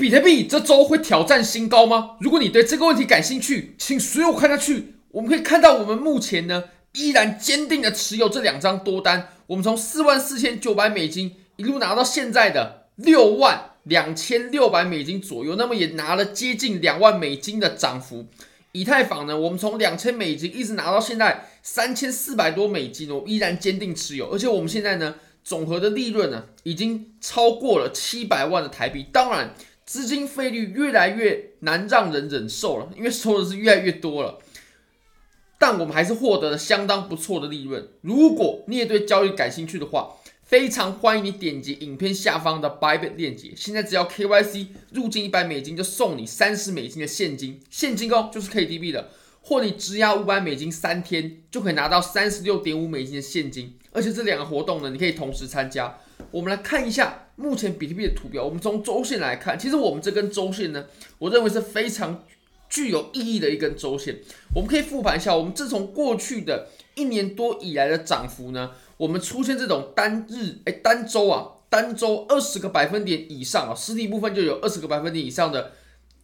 比特币这周会挑战新高吗？如果你对这个问题感兴趣，请随我看下去。我们可以看到，我们目前呢依然坚定的持有这两张多单。我们从四万四千九百美金一路拿到现在的六万两千六百美金左右，那么也拿了接近两万美金的涨幅。以太坊呢，我们从两千美金一直拿到现在三千四百多美金，我依然坚定持有。而且我们现在呢，总和的利润呢，已经超过了七百万的台币。当然，资金费率越来越难让人忍受了，因为收的是越来越多了。但我们还是获得了相当不错的利润。如果你也对交易感兴趣的话，非常欢迎你点击影片下方的 Bybit 链接。现在只要 KYC 入金一百美金，就送你三十美金的现金，现金哦，就是 KDB 的。或你质押五百美金三天，就可以拿到三十六点五美金的现金。而且这两个活动呢，你可以同时参加。我们来看一下目前比特币的图表。我们从周线来看，其实我们这根周线呢，我认为是非常具有意义的一根周线。我们可以复盘一下，我们自从过去的一年多以来的涨幅呢。我们出现这种单日哎单周啊单周二十个百分点以上啊实体部分就有二十个百分点以上的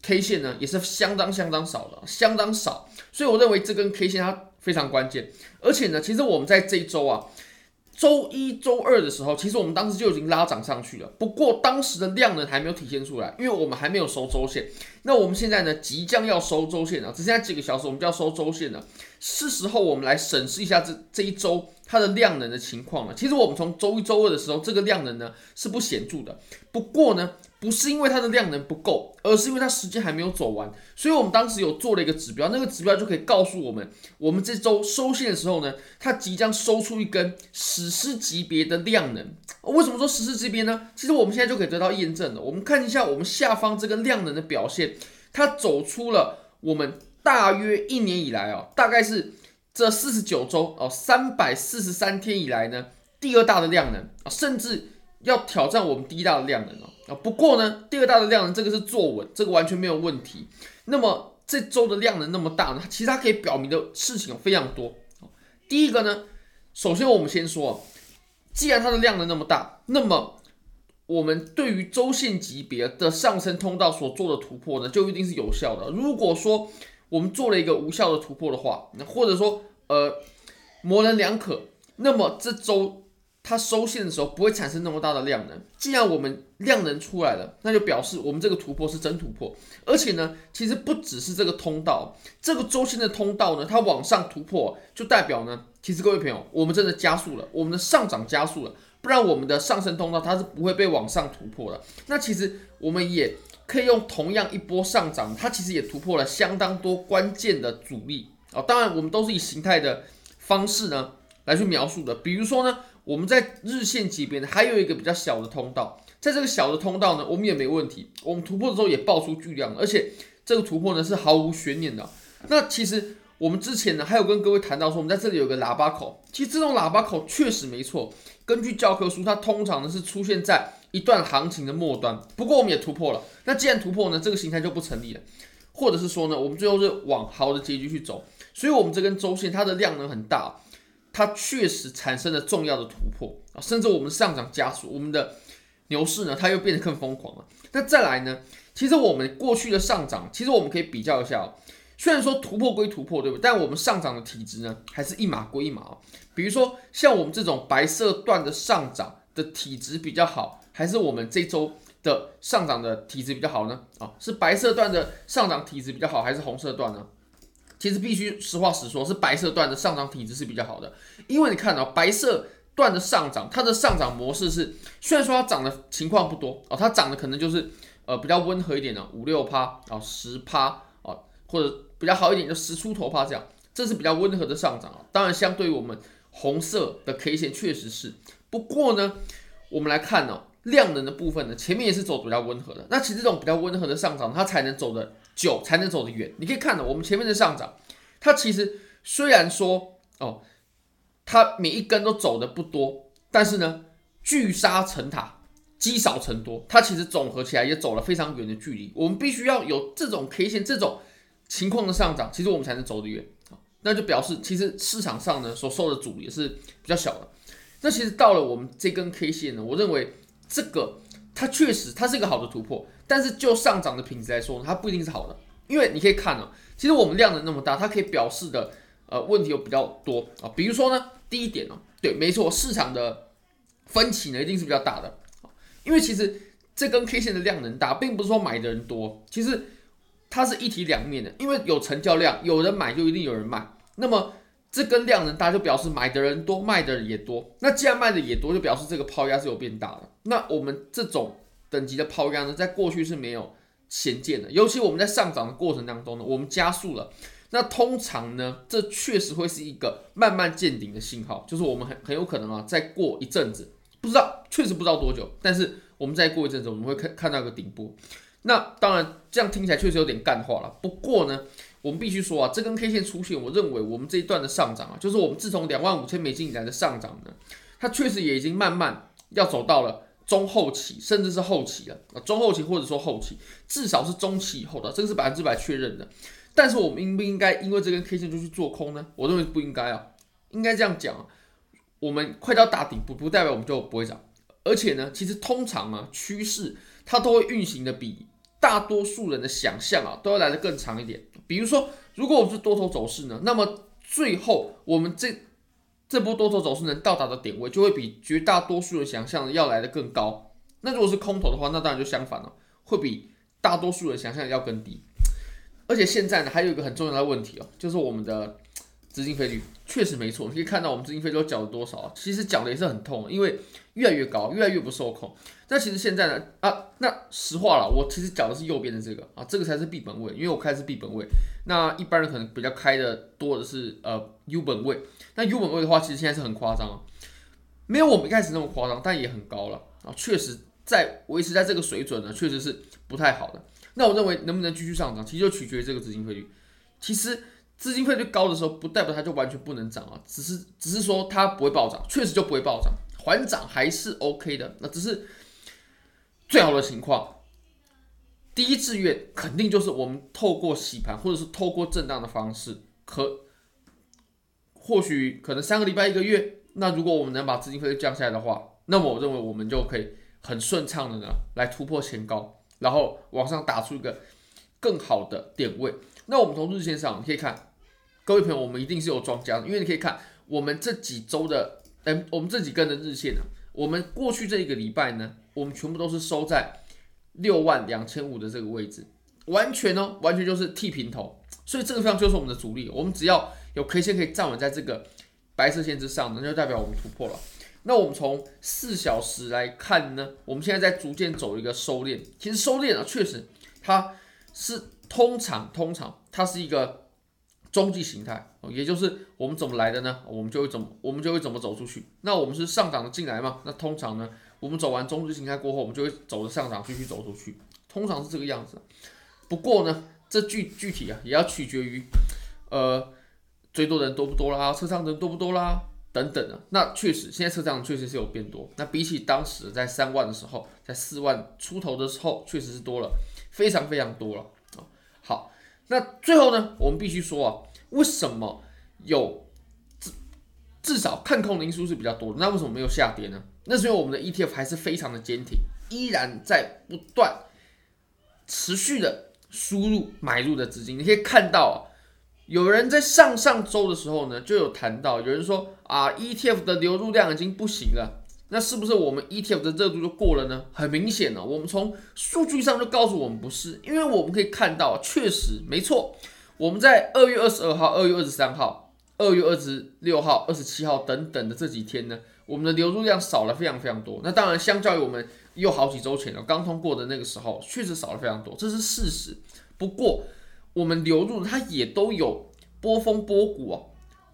K 线呢，也是相当相当少的，相当少。所以我认为这根 K 线它非常关键。而且呢，其实我们在这一周啊周一周二的时候，其实我们当时就已经拉涨上去了。不过当时的量呢还没有体现出来，因为我们还没有收周线。那我们现在呢即将要收周线了，只剩下几个小时我们就要收周线了。是时候我们来审视一下这这一周。它的量能的情况了？其实我们从周一、周二的时候，这个量能呢是不显著的。不过呢，不是因为它的量能不够，而是因为它时间还没有走完。所以我们当时有做了一个指标，那个指标就可以告诉我们，我们这周收线的时候呢，它即将收出一根史诗级别的量能。为什么说史诗级别呢？其实我们现在就可以得到验证了。我们看一下我们下方这个量能的表现，它走出了我们大约一年以来啊，大概是。这四十九周哦，三百四十三天以来呢，第二大的量能啊，甚至要挑战我们第一大的量能哦啊。不过呢，第二大的量能这个是坐稳，这个完全没有问题。那么这周的量能那么大呢，其实它可以表明的事情非常多。第一个呢，首先我们先说，既然它的量能那么大，那么我们对于周线级别的上升通道所做的突破呢，就一定是有效的。如果说我们做了一个无效的突破的话，那或者说呃模棱两可，那么这周它收线的时候不会产生那么大的量能。既然我们量能出来了，那就表示我们这个突破是真突破。而且呢，其实不只是这个通道，这个周线的通道呢，它往上突破，就代表呢，其实各位朋友，我们真的加速了，我们的上涨加速了，不然我们的上升通道它是不会被往上突破的。那其实我们也。可以用同样一波上涨，它其实也突破了相当多关键的阻力啊。当然，我们都是以形态的方式呢来去描述的。比如说呢，我们在日线级别呢还有一个比较小的通道，在这个小的通道呢，我们也没问题。我们突破的时候也爆出巨量，而且这个突破呢是毫无悬念的。那其实我们之前呢还有跟各位谈到说，我们在这里有个喇叭口，其实这种喇叭口确实没错。根据教科书，它通常呢是出现在一段行情的末端，不过我们也突破了。那既然突破呢，这个形态就不成立了，或者是说呢，我们最后是往好的结局去走。所以，我们这根周线它的量能很大，它确实产生了重要的突破啊，甚至我们上涨加速，我们的牛市呢，它又变得更疯狂了。那再来呢，其实我们过去的上涨，其实我们可以比较一下。虽然说突破归突破，对不对？但我们上涨的体质呢，还是一码归一码。比如说，像我们这种白色段的上涨的体质比较好，还是我们这周的上涨的体质比较好呢？啊，是白色段的上涨体质比较好，还是红色段呢？其实必须实话实说，是白色段的上涨体质是比较好的。因为你看到白色段的上涨，它的上涨模式是，虽然说它涨的情况不多哦，它涨的可能就是呃比较温和一点的五六趴啊，十趴啊，或者。比较好一点就十出头趴这样，这是比较温和的上涨啊。当然，相对于我们红色的 K 线确实是。不过呢，我们来看、哦，量能的部分呢，前面也是走比较温和的。那其实这种比较温和的上涨，它才能走得久，才能走得远。你可以看到我们前面的上涨，它其实虽然说哦，它每一根都走的不多，但是呢，聚沙成塔，积少成多，它其实总合起来也走了非常远的距离。我们必须要有这种 K 线，这种。情况的上涨，其实我们才能走得远。啊，那就表示其实市场上呢所受的阻力也是比较小的。那其实到了我们这根 K 线呢，我认为这个它确实它是一个好的突破，但是就上涨的品质来说，它不一定是好的，因为你可以看哦，其实我们量能那么大，它可以表示的呃问题有比较多。啊，比如说呢，第一点哦，对，没错，市场的分歧呢一定是比较大的，因为其实这根 K 线的量能大，并不是说买的人多，其实它是一体两面的，因为有成交量，有人买就一定有人卖，那么。这根量能大，就表示买的人多，卖的人也多。那既然卖的也多，就表示这个抛压是有变大的。那我们这种等级的抛压呢，在过去是没有显见的。尤其我们在上涨的过程当中呢，我们加速了。那通常呢，这确实会是一个慢慢见顶的信号，就是我们很很有可能啊，再过一阵子，不知道，确实不知道多久，但是我们再过一阵子，我们会看看到一个顶部。那当然，这样听起来确实有点干话了。不过呢。我们必须说啊，这根 K 线出现，我认为我们这一段的上涨啊，就是我们自从两万五千美金以来的上涨呢，它确实也已经慢慢要走到了中后期，甚至是后期了啊，中后期或者说后期，至少是中期以后的，这个是百分之百确认的。但是我们应不应该因为这根 K 线就去做空呢？我认为不应该啊，应该这样讲啊，我们快到大顶部，不代表我们就不会涨，而且呢，其实通常啊，趋势它都会运行的比。大多数人的想象啊，都要来得更长一点。比如说，如果我们是多头走势呢，那么最后我们这这波多头走势能到达的点位，就会比绝大多数人想象的要来得更高。那如果是空头的话，那当然就相反了，会比大多数人想象要更低。而且现在呢，还有一个很重要的问题哦，就是我们的。资金费率确实没错，可以看到我们资金费率缴了多少，其实缴的也是很痛，因为越来越高，越来越不受控。那其实现在呢，啊，那实话了，我其实缴的是右边的这个啊，这个才是 B 本位，因为我开的是 B 本位。那一般人可能比较开的多的是呃 U 本位。那 U 本位的话，其实现在是很夸张，没有我们一开始那么夸张，但也很高了啊，确实在维持在这个水准呢，确实是不太好的。那我认为能不能继续上涨，其实就取决于这个资金费率。其实。资金费率高的时候，不代表它就完全不能涨啊，只是只是说它不会暴涨，确实就不会暴涨，缓涨还是 OK 的。那只是最好的情况，第一志愿肯定就是我们透过洗盘或者是透过震荡的方式，可或许可能三个礼拜一个月，那如果我们能把资金费率降下来的话，那么我认为我们就可以很顺畅的呢来突破前高，然后往上打出一个更好的点位。那我们从日线上你可以看，各位朋友，我们一定是有庄家的，因为你可以看我们这几周的，哎，我们这几根的日线啊，我们过去这一个礼拜呢，我们全部都是收在六万两千五的这个位置，完全哦，完全就是剃平头，所以这个地方就是我们的阻力，我们只要有 K 线可以站稳在这个白色线之上，那就代表我们突破了。那我们从四小时来看呢，我们现在在逐渐走一个收敛，其实收敛啊，确实它是。通常，通常它是一个中继形态，也就是我们怎么来的呢？我们就会怎么，我们就会怎么走出去。那我们是上涨的进来嘛？那通常呢，我们走完中继形态过后，我们就会走着上涨继续走出去，通常是这个样子。不过呢，这具具体啊，也要取决于，呃，追多人多不多啦，车上人多不多啦，等等啊。那确实，现在车上确实是有变多。那比起当时在三万的时候，在四万出头的时候，确实是多了，非常非常多了啊。好，那最后呢，我们必须说啊，为什么有至至少看空的因素是比较多的？那为什么没有下跌呢？那是因为我们的 ETF 还是非常的坚挺，依然在不断持续的输入买入的资金。你可以看到啊，有人在上上周的时候呢，就有谈到，有人说啊，ETF 的流入量已经不行了。那是不是我们 ETF 的热度就过了呢？很明显呢，我们从数据上就告诉我们不是，因为我们可以看到，确实没错，我们在二月二十二号、二月二十三号、二月二十六号、二十七号等等的这几天呢，我们的流入量少了非常非常多。那当然，相较于我们又好几周前了刚通过的那个时候，确实少了非常多，这是事实。不过，我们流入它也都有波峰波谷哦。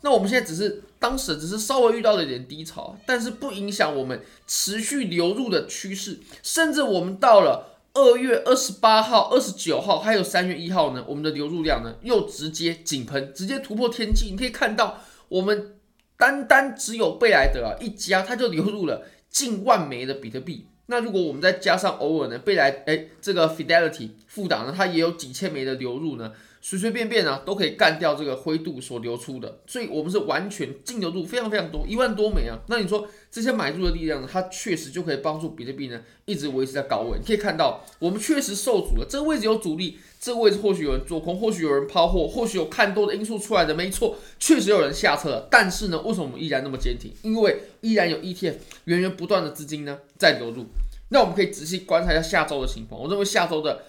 那我们现在只是当时只是稍微遇到了一点低潮，但是不影响我们持续流入的趋势，甚至我们到了二月二十八号、二十九号，还有三月一号呢，我们的流入量呢又直接井喷，直接突破天际。你可以看到，我们单单只有贝莱德啊一家，它就流入了近万枚的比特币。那如果我们再加上偶尔呢，贝莱哎这个 Fidelity 富达呢，它也有几千枚的流入呢。随随便便啊都可以干掉这个灰度所流出的，所以我们是完全净流入非常非常多，一万多枚啊。那你说这些买入的力量呢？它确实就可以帮助比特币呢一直维持在高位。你可以看到，我们确实受阻了，这个位置有阻力，这个位置或许有人做空，或许有人抛货，或许有看多的因素出来的，没错，确实有人下车了。但是呢，为什么我们依然那么坚挺？因为依然有 ETF 源源不断的资金呢在流入。那我们可以仔细观察一下下周的情况。我认为下周的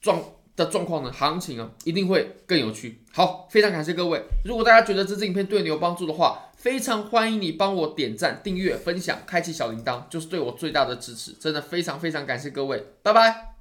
状的状况呢，行情啊一定会更有趣。好，非常感谢各位。如果大家觉得这支影片对你有帮助的话，非常欢迎你帮我点赞、订阅、分享、开启小铃铛，就是对我最大的支持。真的非常非常感谢各位，拜拜。